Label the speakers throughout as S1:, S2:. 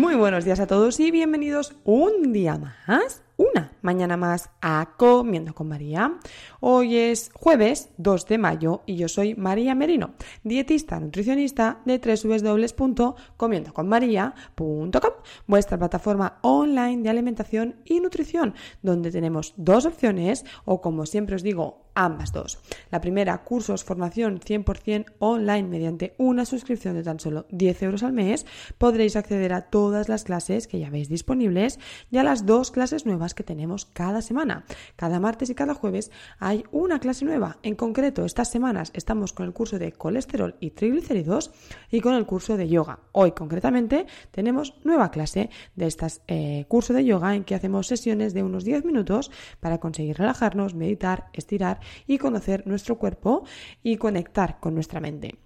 S1: Muy buenos días a todos y bienvenidos un día más, una mañana más a Comiendo con María. Hoy es jueves 2 de mayo y yo soy María Merino, dietista nutricionista de www.comiendoconmaría.com, vuestra plataforma online de alimentación y nutrición, donde tenemos dos opciones o como siempre os digo, ambas dos. La primera, cursos, formación 100% online mediante una suscripción de tan solo 10 euros al mes. Podréis acceder a todas las clases que ya veis disponibles y a las dos clases nuevas que tenemos cada semana. Cada martes y cada jueves hay una clase nueva. En concreto, estas semanas estamos con el curso de colesterol y triglicéridos y con el curso de yoga. Hoy concretamente tenemos nueva clase de este curso de yoga en que hacemos sesiones de unos 10 minutos para conseguir relajarnos, meditar, estirar y conocer nuestro cuerpo y conectar con nuestra mente.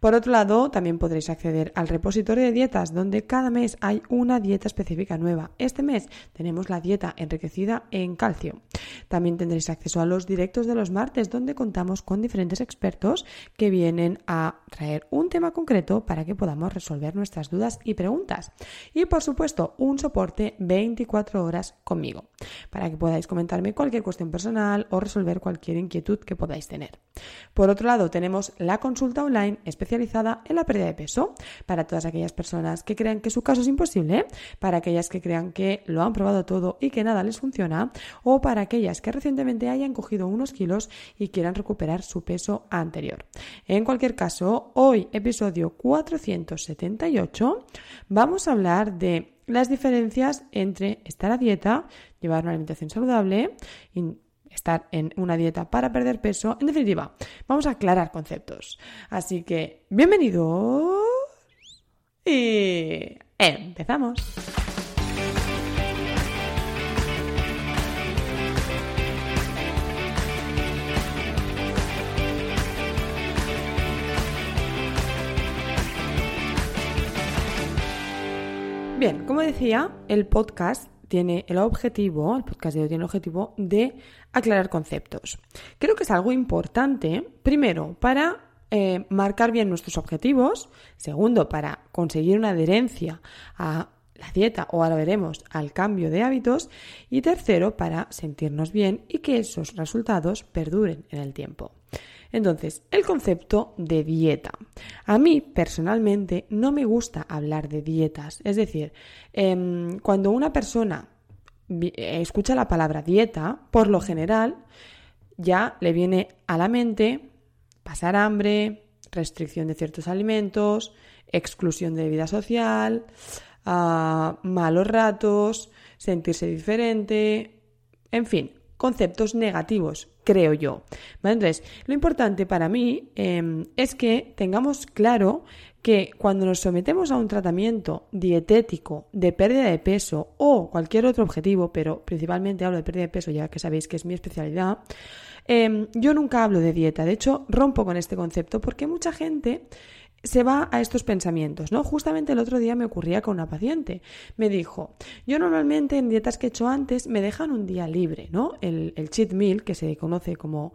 S1: Por otro lado, también podréis acceder al repositorio de dietas, donde cada mes hay una dieta específica nueva. Este mes tenemos la dieta enriquecida en calcio. También tendréis acceso a los directos de los martes, donde contamos con diferentes expertos que vienen a traer un tema concreto para que podamos resolver nuestras dudas y preguntas. Y por supuesto, un soporte 24 horas conmigo, para que podáis comentarme cualquier cuestión personal o resolver cualquier inquietud que podáis tener. Por otro lado, tenemos la consulta online especial especializada en la pérdida de peso, para todas aquellas personas que crean que su caso es imposible, para aquellas que crean que lo han probado todo y que nada les funciona, o para aquellas que recientemente hayan cogido unos kilos y quieran recuperar su peso anterior. En cualquier caso, hoy, episodio 478, vamos a hablar de las diferencias entre estar a dieta, llevar una alimentación saludable, estar en una dieta para perder peso. En definitiva, vamos a aclarar conceptos. Así que, bienvenidos y empezamos. Bien, como decía, el podcast tiene el objetivo, el podcast de hoy tiene el objetivo de aclarar conceptos. Creo que es algo importante, primero, para eh, marcar bien nuestros objetivos, segundo, para conseguir una adherencia a la dieta o ahora veremos al cambio de hábitos y tercero, para sentirnos bien y que esos resultados perduren en el tiempo. Entonces, el concepto de dieta. A mí personalmente no me gusta hablar de dietas. Es decir, em, cuando una persona escucha la palabra dieta, por lo general ya le viene a la mente pasar hambre, restricción de ciertos alimentos, exclusión de vida social, ah, malos ratos, sentirse diferente, en fin, conceptos negativos, creo yo. Entonces, lo importante para mí em, es que tengamos claro que cuando nos sometemos a un tratamiento dietético de pérdida de peso o cualquier otro objetivo, pero principalmente hablo de pérdida de peso ya que sabéis que es mi especialidad, em, yo nunca hablo de dieta. De hecho, rompo con este concepto porque mucha gente se va a estos pensamientos, ¿no? Justamente el otro día me ocurría con una paciente. Me dijo, yo normalmente en dietas que he hecho antes me dejan un día libre, ¿no? El, el cheat meal, que se conoce como,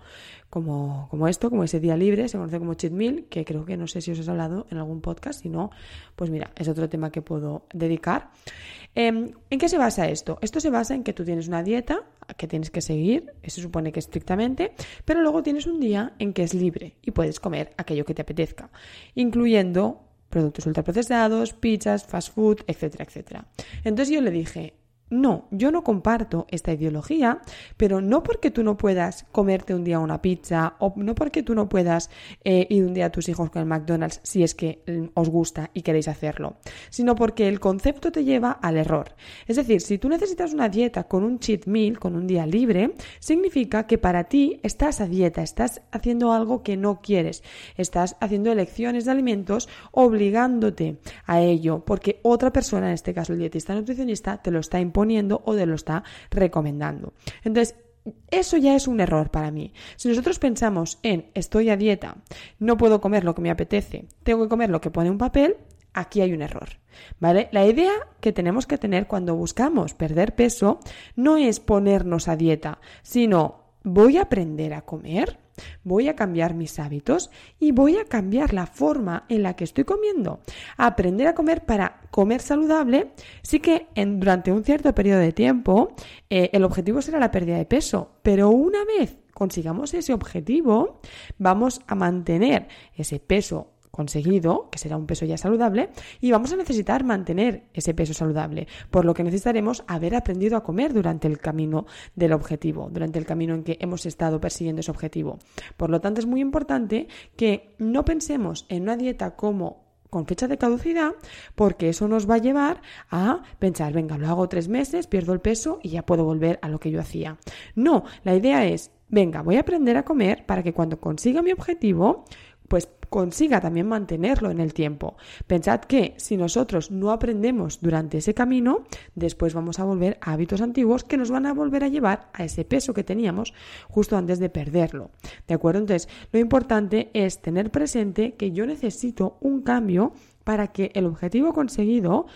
S1: como, como, esto, como ese día libre, se conoce como cheat meal, que creo que no sé si os he hablado en algún podcast, si no, pues mira, es otro tema que puedo dedicar. Em, ¿En qué se basa esto? Esto se basa en que tú tienes una dieta que tienes que seguir, se supone que estrictamente, pero luego tienes un día en que es libre y puedes comer aquello que te apetezca, incluyendo productos ultraprocesados, pizzas, fast food, etcétera, etcétera. Entonces yo le dije, No, yo no comparto esta ideología, pero no porque tú no puedas comerte un día una pizza o no porque tú no puedas eh, ir un día a tus hijos con el McDonald's si es que mm, os gusta y queréis hacerlo, sino porque el concepto te lleva al error. Es decir, si tú necesitas una dieta con un cheat meal, con un día libre, significa que para ti estás a dieta, estás haciendo algo que no quieres, estás haciendo elecciones de alimentos obligándote a ello, porque otra persona, en este caso el dietista nutricionista, te lo está imponiendo poniendo o te lo está recomendando. Entonces, eso ya es un error para mí. Si nosotros pensamos en estoy a dieta, no puedo comer lo que me apetece, tengo que comer lo que pone un papel, aquí hay un error. ¿Vale? La idea que tenemos que tener cuando buscamos perder peso no es ponernos a dieta, sino voy a aprender a comer voy a cambiar mis hábitos y voy a cambiar la forma en la que estoy comiendo. aprender a comer para comer saludable, sí que durante un cierto periodo de tiempo eh, el objetivo será la pérdida de peso, pero una vez consigamos ese objetivo, vamos a mantener ese peso conseguido, que será un peso ya saludable, y vamos a necesitar mantener ese peso saludable, por lo que necesitaremos haber aprendido a comer durante el camino del objetivo, durante el camino en que hemos estado persiguiendo ese objetivo. Por lo tanto, es muy importante que no pensemos en una dieta como con fecha de caducidad, porque eso nos va a llevar a pensar, venga, lo hago tres meses, pierdo el peso y ya puedo volver a lo que yo hacía. No, la idea es, venga, voy a aprender a comer para que cuando consiga mi objetivo, pues consiga también mantenerlo en el tiempo. Pensad que si nosotros no aprendemos durante ese camino, después vamos a volver a hábitos antiguos que nos van a volver a llevar a ese peso que teníamos justo antes de perderlo. ¿De acuerdo? Entonces, lo importante es tener presente que yo necesito un cambio para que el objetivo conseguido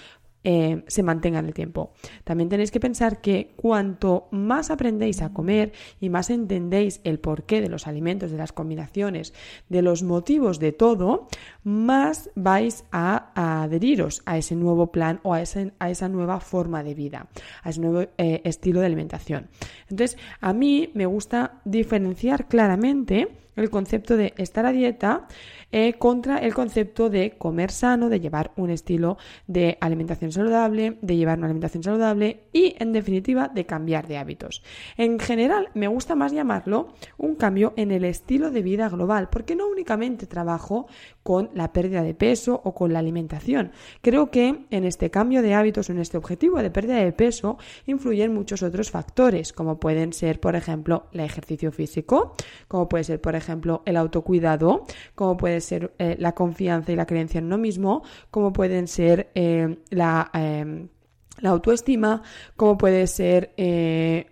S1: eh, se mantenga en el tiempo. También tenéis que pensar que cuanto más aprendéis a comer y más entendéis el porqué de los alimentos, de las combinaciones, de los motivos de todo, más vais a, adheriros a ese nuevo plan o a, esa nueva forma de vida, a ese nuevo eh, estilo de alimentación. Entonces, a mí me gusta diferenciar claramente el concepto de estar a dieta eh, contra el concepto de comer sano, de llevar un estilo de alimentación saludable, de llevar una alimentación saludable y, en definitiva, de cambiar de hábitos. En general, me gusta más llamarlo un cambio en el estilo de vida global, porque no únicamente trabajo con la pérdida de peso o con la alimentación. Creo que en este cambio de hábitos, en este objetivo de pérdida de peso, influyen muchos otros factores, como pueden ser, por ejemplo, el ejercicio físico, como puede ser, por ejemplo, el autocuidado, como puede ser eh, la confianza y la creencia en uno mismo, como pueden ser eh, la eh, la autoestima, como puede ser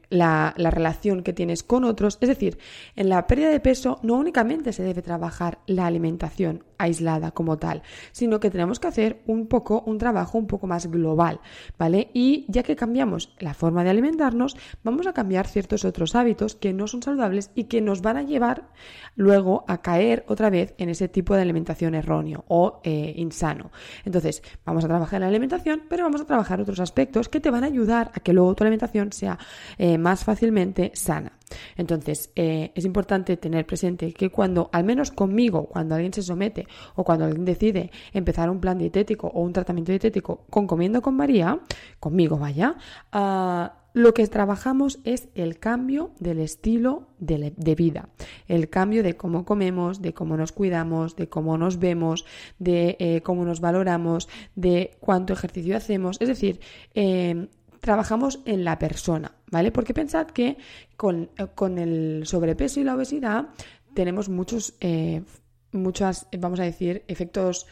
S1: la, relación que tienes con otros. Es decir, en la pérdida de peso no únicamente se debe trabajar la alimentación aislada como tal, sino que tenemos que hacer un poco un trabajo un poco más global, ¿vale? Y ya que cambiamos la forma de alimentarnos, vamos a cambiar ciertos otros hábitos que no son saludables y que nos van a llevar luego a caer otra vez en ese tipo de alimentación erróneo o eh, insano. Entonces, vamos a trabajar la alimentación, pero vamos a trabajar otros aspectos que te van a ayudar a que luego tu alimentación sea eh, más fácilmente sana. Entonces, eh, es importante tener presente que cuando, al menos conmigo, cuando alguien se somete o cuando alguien decide empezar un plan dietético o un tratamiento dietético con comiendo con María, conmigo vaya, ah, lo que trabajamos es el cambio del estilo de, vida, el cambio de cómo comemos, de cómo nos cuidamos, de cómo nos vemos, de eh, cómo nos valoramos, de cuánto ejercicio hacemos. Es decir, eh, trabajamos en la persona, ¿vale? Porque pensad que con, con el sobrepeso y la obesidad tenemos muchos, eh, muchas, vamos a decir, efectos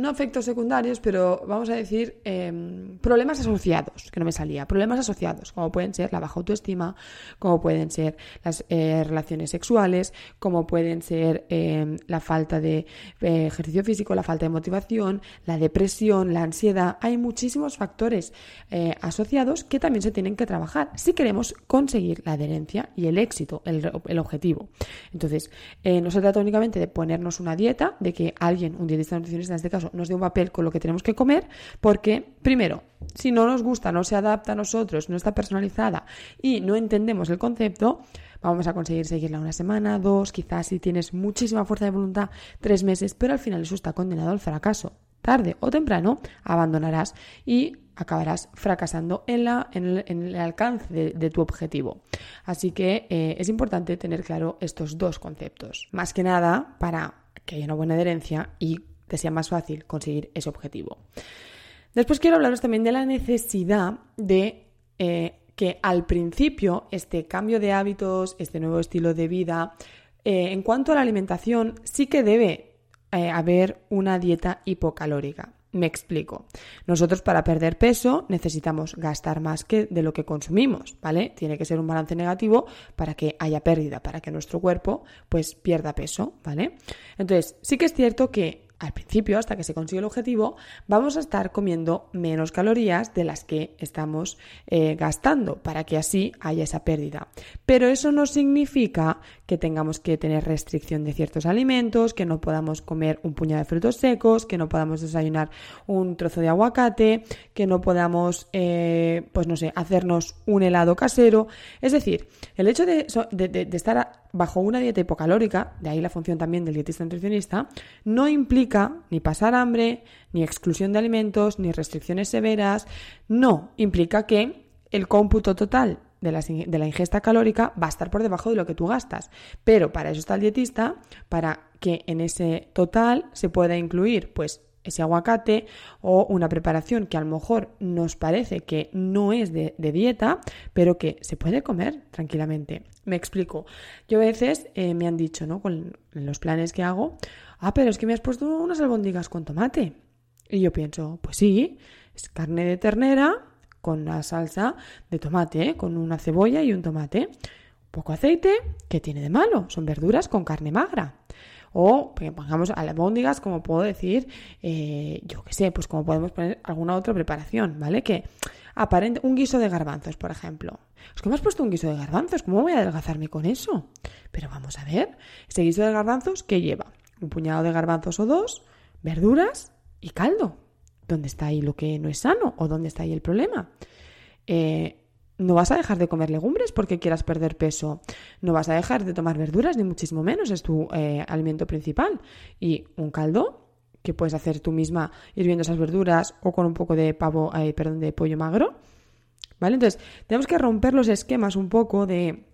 S1: no efectos secundarios, pero vamos a decir em, problemas asociados, que no me salía, problemas asociados, como pueden ser la baja autoestima, como pueden ser las eh, relaciones sexuales, como pueden ser em, la falta de eh, ejercicio físico, la falta de motivación, la depresión, la ansiedad. Hay muchísimos factores eh, asociados que también se tienen que trabajar si queremos conseguir la adherencia y el éxito, el, el objetivo. Entonces, no se trata únicamente de ponernos una dieta, de que alguien, un dietista nutricionista en este caso, nos dé un papel con lo que tenemos que comer, porque, primero, si no nos gusta, no se adapta a nosotros, no está personalizada y no entendemos el concepto, vamos a conseguir seguirla una semana, dos, quizás si tienes muchísima fuerza de voluntad, tres meses, pero al final eso está condenado al fracaso tarde o temprano abandonarás y acabarás fracasando en, la, en, el, alcance de, tu objetivo. Así que eh, es importante tener claro estos dos conceptos. Más que nada para que haya una buena adherencia y te sea más fácil conseguir ese objetivo. Después quiero hablaros también de la necesidad de eh, que al principio este cambio de hábitos, este nuevo estilo de vida, eh, en cuanto a la alimentación, sí que debe haber una dieta hipocalórica. Me explico. Nosotros para perder peso necesitamos gastar más que de lo que consumimos, ¿vale? Tiene que ser un balance negativo para que haya pérdida, para que nuestro cuerpo pues pierda peso, ¿vale? Entonces, sí que es cierto que al principio, hasta que se consigue el objetivo, vamos a estar comiendo menos calorías de las que estamos eh, gastando para que así haya esa pérdida. Pero eso no significa que tengamos que tener restricción de ciertos alimentos, que no podamos comer un puñado de frutos secos, que no podamos desayunar un trozo de aguacate, que no podamos, eh, pues no sé, hacernos un helado casero. Es decir, el hecho de, de estar bajo una dieta hipocalórica, de ahí la función también del dietista nutricionista, no implica ni pasar hambre, ni exclusión de alimentos, ni restricciones severas, no, implica que el cómputo total de la, ingesta calórica va a estar por debajo de lo que tú gastas. Pero para eso está el dietista, para que en ese total se pueda incluir pues ese aguacate o una preparación que a lo mejor nos parece que no es de, dieta, pero que se puede comer tranquilamente. Me explico. Yo a veces eh, me han dicho, ¿no? Con los planes que hago, ah, pero es que me has puesto unas albóndigas con tomate. Y yo pienso, pues sí, es carne de ternera con una salsa de tomate, con una cebolla y un tomate. Poco aceite, ¿qué tiene de malo? Son verduras con carne magra. O pongamos albóndigas, como puedo decir, eh, yo qué sé, pues como podemos poner alguna otra preparación, ¿vale? Que aparente, un guiso de garbanzos, por ejemplo. Es que me has puesto un guiso de garbanzos, ¿cómo voy a adelgazarme con eso? Pero vamos a ver, ese guiso de garbanzos, ¿qué lleva? Un puñado de garbanzos o dos, verduras y caldo. ¿Dónde está ahí lo que no es sano? ¿O dónde está ahí el problema? Eh, no vas a dejar de comer legumbres porque quieras perder peso. No vas a dejar de tomar verduras, ni muchísimo menos. Es tu eh, alimento principal. Y un caldo que puedes hacer tú misma hirviendo esas verduras o con un poco de pavo, eh, perdón, de pollo magro. ¿Vale? Entonces, tenemos que romper los esquemas un poco de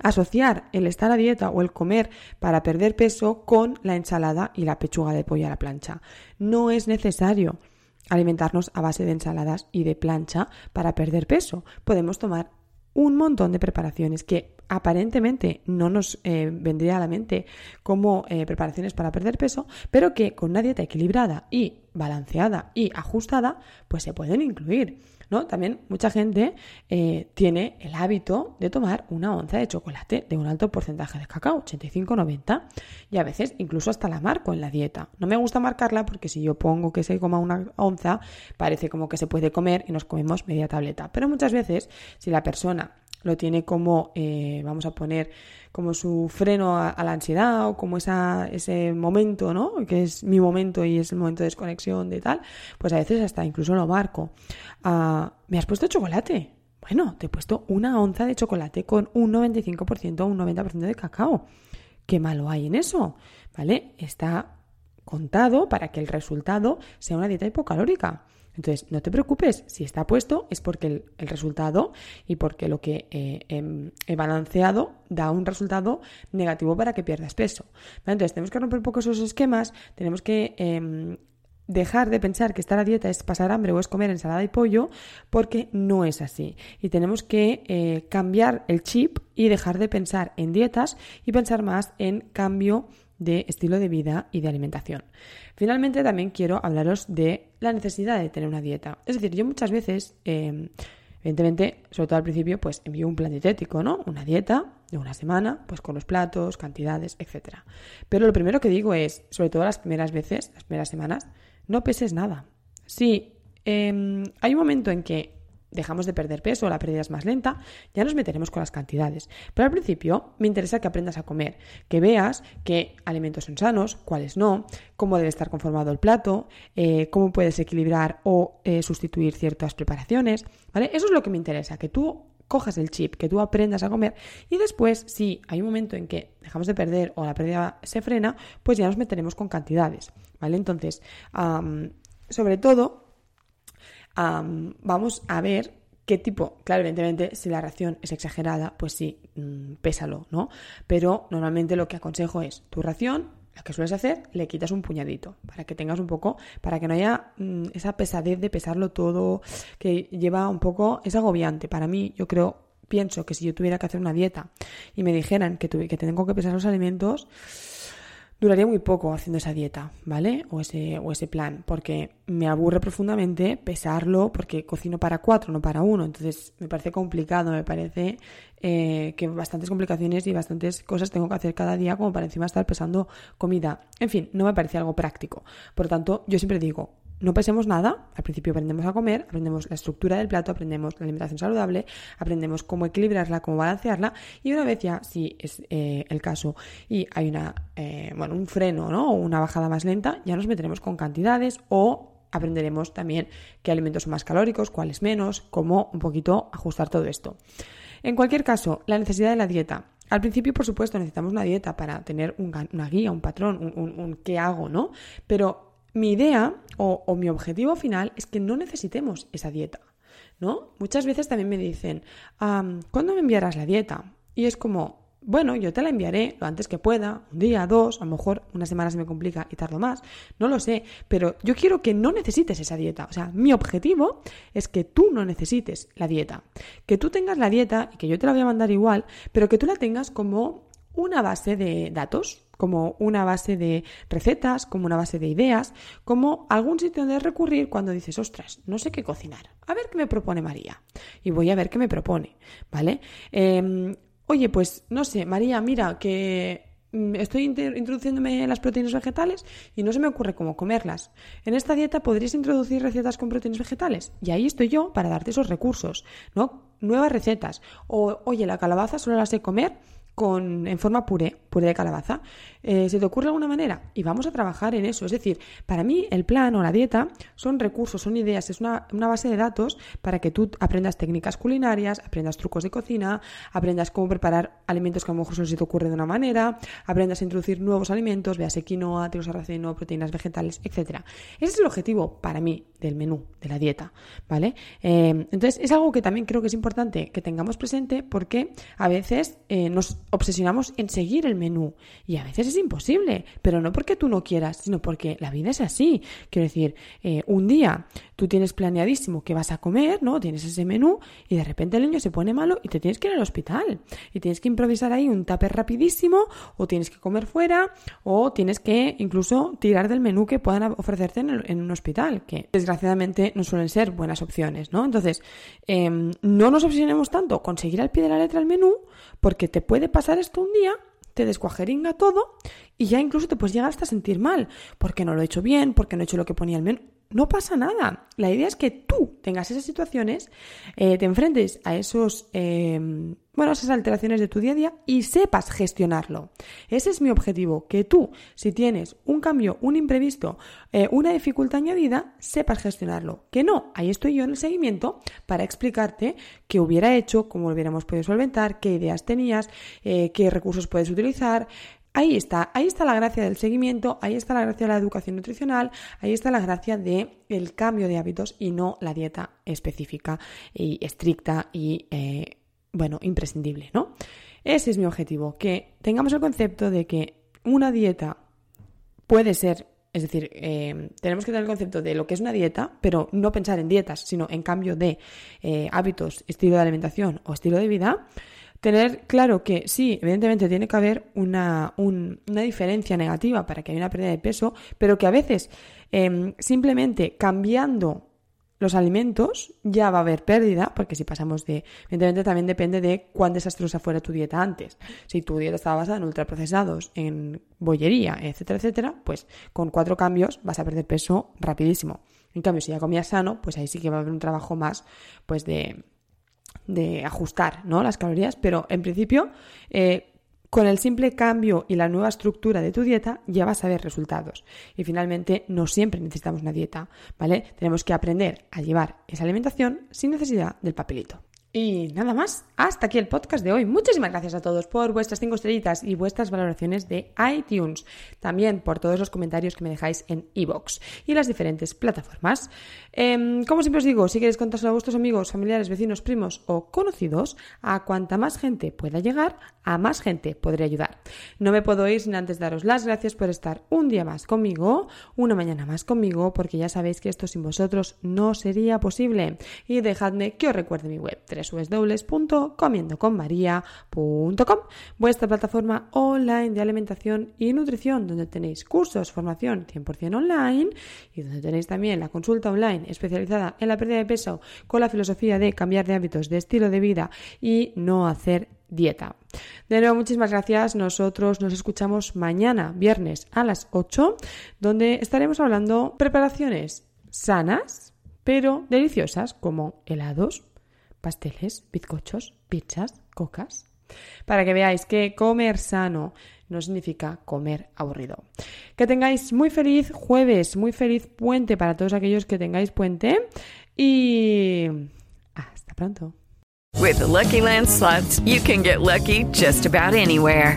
S1: asociar el estar a dieta o el comer para perder peso con la ensalada y la pechuga de pollo a la plancha. No es necesario alimentarnos a base de ensaladas y de plancha para perder peso. Podemos tomar un montón de preparaciones que aparentemente no nos eh, vendría a la mente como eh, preparaciones para perder peso, pero que con una dieta equilibrada y balanceada y ajustada, pues se pueden incluir. ¿no? También mucha gente eh, tiene el hábito de tomar una onza de chocolate de un alto porcentaje de cacao, 85-90, y a veces incluso hasta la marco en la dieta. No me gusta marcarla porque si yo pongo que se coma una onza, parece como que se puede comer y nos comemos media tableta. Pero muchas veces, si la persona lo tiene como, eh, vamos a poner, como su freno a, la ansiedad o como esa, ese momento, ¿no? Que es mi momento y es el momento de desconexión de tal, pues a veces hasta incluso lo marco. Ah, ¿Me has puesto chocolate? Bueno, te he puesto una onza de chocolate con un 95% o un 90% de cacao. ¿Qué malo hay en eso? ¿Vale? Está contado para que el resultado sea una dieta hipocalórica. Entonces, no te preocupes, si está puesto es porque el, resultado y porque lo que eh, em, he balanceado da un resultado negativo para que pierdas peso. Entonces, tenemos que romper un poco esos esquemas, tenemos que em, dejar de pensar que estar a dieta es pasar hambre o es comer ensalada y pollo, porque no es así. Y tenemos que eh, cambiar el chip y dejar de pensar en dietas y pensar más en cambio de estilo de vida y de alimentación. Finalmente también quiero hablaros de la necesidad de tener una dieta. Es decir, yo muchas veces, em, evidentemente, sobre todo al principio, pues envío un plan dietético, ¿no? Una dieta de una semana, pues con los platos, cantidades, etc. Pero lo primero que digo es, sobre todo las primeras veces, las primeras semanas, no peses nada. Si em, hay un momento en que dejamos de perder peso, la pérdida es más lenta, ya nos meteremos con las cantidades. Pero al principio me interesa que aprendas a comer, que veas qué alimentos son sanos, cuáles no, cómo debe estar conformado el plato, eh, cómo puedes equilibrar o eh, sustituir ciertas preparaciones. ¿vale? Eso es lo que me interesa, que tú cojas el chip, que tú aprendas a comer y después, si hay un momento en que dejamos de perder o la pérdida se frena, pues ya nos meteremos con cantidades, ¿vale? Entonces, sobre todo, vamos a ver qué tipo, claro, evidentemente, si la ración es exagerada, pues sí, mm, pésalo, ¿no? Pero normalmente lo que aconsejo es tu ración, la que sueles hacer, le quitas un puñadito para que tengas un poco, para que no haya mm, esa pesadez de pesarlo todo, que lleva un poco, es agobiante. Para mí, yo creo, pienso que si yo tuviera que hacer una dieta y me dijeran que, que tengo que pesar los alimentos, duraría muy poco haciendo esa dieta, ¿vale? O ese, o ese plan, porque me aburre profundamente pesarlo, porque cocino para cuatro, no para uno. Entonces me parece complicado, me parece eh, que bastantes complicaciones y bastantes cosas tengo que hacer cada día como para encima estar pesando comida. En fin, no me parece algo práctico. Por lo tanto, yo siempre digo, no pesemos nada, al principio aprendemos a comer, aprendemos la estructura del plato, aprendemos la alimentación saludable, aprendemos cómo equilibrarla, cómo balancearla y una vez ya, si es eh, el caso y hay una, eh, bueno, un freno ¿no? o una bajada más lenta, ya nos meteremos con cantidades o aprenderemos también qué alimentos son más calóricos, cuáles menos, cómo un poquito ajustar todo esto. En cualquier caso, la necesidad de la dieta. Al principio, por supuesto, necesitamos una dieta para tener una guía, un patrón, un, un qué hago, ¿no? Pero mi idea o, mi objetivo final es que no necesitemos esa dieta, ¿no? Muchas veces también me dicen, ¿cuándo me enviarás la dieta? Y es como, bueno, yo te la enviaré lo antes que pueda, un día, dos, a lo mejor una semana se me complica y tardo más, no lo sé, pero yo quiero que no necesites esa dieta. O sea, mi objetivo es que tú no necesites la dieta, que tú tengas la dieta y que yo te la voy a mandar igual, pero que tú la tengas como una base de datos, como una base de recetas, como una base de ideas, como algún sitio donde recurrir cuando dices, ostras, no sé qué cocinar. A ver qué me propone María. Y voy a ver qué me propone, ¿vale? Em, oye, pues no sé, María, mira, que mm, estoy introduciéndome las proteínas vegetales y no se me ocurre cómo comerlas. En esta dieta podrías introducir recetas con proteínas vegetales y ahí estoy yo para darte esos recursos, ¿no? Nuevas recetas. O, oye, la calabaza solo la sé comer con, en forma puré, puré de calabaza. Eh, ¿Se te ocurre alguna manera? Y vamos a trabajar en eso. Es decir, para mí el plan o la dieta son recursos, son ideas, es una, base de datos para que tú aprendas técnicas culinarias, aprendas trucos de cocina, aprendas cómo preparar alimentos que a lo mejor solo se te ocurre de una manera, aprendas a introducir nuevos alimentos, veas quinoa, trigo sarraceno, proteínas vegetales, etc. Ese es el objetivo para mí del menú, de la dieta, ¿vale? Eh, entonces es algo que también creo que es importante que tengamos presente porque a veces eh, nos obsesionamos en seguir el menú y a veces es imposible, pero no porque tú no quieras, sino porque la vida es así. Quiero decir, eh, un día tú tienes planeadísimo que vas a comer, ¿no? Tienes ese menú y de repente el niño se pone malo y te tienes que ir al hospital y tienes que improvisar ahí un tupper rapidísimo o tienes que comer fuera o tienes que incluso tirar del menú que puedan ofrecerte en, un hospital, que desgraciadamente no suelen ser buenas opciones, ¿no? Entonces, em, no nos obsesionemos tanto con seguir al pie de la letra el menú porque te puede pasar esto un día te descuajeringa todo y ya incluso te puedes llegar hasta sentir mal, porque no lo he hecho bien, porque no he hecho lo que ponía el menú. No pasa nada. La idea es que tú tengas esas situaciones, eh, te enfrentes a esos eh, bueno, esas alteraciones de tu día a día y sepas gestionarlo. Ese es mi objetivo, que tú, si tienes un cambio, un imprevisto, eh, una dificultad añadida, sepas gestionarlo. Que no, ahí estoy yo en el seguimiento para explicarte qué hubiera hecho, cómo lo hubiéramos podido solventar, qué ideas tenías, eh, qué recursos puedes utilizar, Ahí está, ahí está la gracia del seguimiento, ahí está la gracia de la educación nutricional, ahí está la gracia del el cambio de hábitos y no la dieta específica y estricta y eh, bueno, imprescindible, ¿no? Ese es mi objetivo, que tengamos el concepto de que una dieta puede ser, es decir, eh, tenemos que tener el concepto de lo que es una dieta, pero no pensar en dietas, sino en cambio de eh, hábitos, estilo de alimentación o estilo de vida. Tener claro que sí, evidentemente tiene que haber una, una diferencia negativa para que haya una pérdida de peso, pero que a veces em, simplemente cambiando los alimentos ya va a haber pérdida, porque si pasamos de, evidentemente también depende de cuán desastrosa fuera tu dieta antes. Si tu dieta estaba basada en ultraprocesados, en bollería, etcétera, etcétera, pues con cuatro cambios vas a perder peso rapidísimo. En cambio, si ya comías sano, pues ahí sí que va a haber un trabajo más, pues de, de ajustar, ¿no? Las calorías, pero en principio, eh, con el simple cambio y la nueva estructura de tu dieta ya vas a ver resultados. Y finalmente, no siempre necesitamos una dieta, ¿vale? Tenemos que aprender a llevar esa alimentación sin necesidad del papelito. Y nada más, hasta aquí el podcast de hoy. Muchísimas gracias a todos por vuestras cinco estrellitas y vuestras valoraciones de iTunes. También por todos los comentarios que me dejáis en iBox y las diferentes plataformas. Em, como siempre os digo, si queréis contárselo a vuestros amigos, familiares, vecinos, primos o conocidos, a cuanta más gente pueda llegar, a más gente podré ayudar. No me puedo ir sin antes daros las gracias por estar un día más conmigo, una mañana más conmigo, porque ya sabéis que esto sin vosotros no sería posible. Y dejadme que os recuerde mi web www.comiendoconmaria.com, vuestra plataforma online de alimentación y nutrición, donde tenéis cursos, formación 100% online y donde tenéis también la consulta online especializada en la pérdida de peso con la filosofía de cambiar de hábitos, de estilo de vida y no hacer dieta. De nuevo, muchísimas gracias. Nosotros nos escuchamos mañana, viernes a las 8, donde estaremos hablando preparaciones sanas, pero deliciosas, como helados, pasteles, bizcochos, pizzas, cocas, para que veáis que comer sano no significa comer aburrido. Que tengáis muy feliz jueves, muy feliz puente para todos aquellos que tengáis puente y hasta pronto.
S2: With Lucky Land slots, you can get lucky just about anywhere.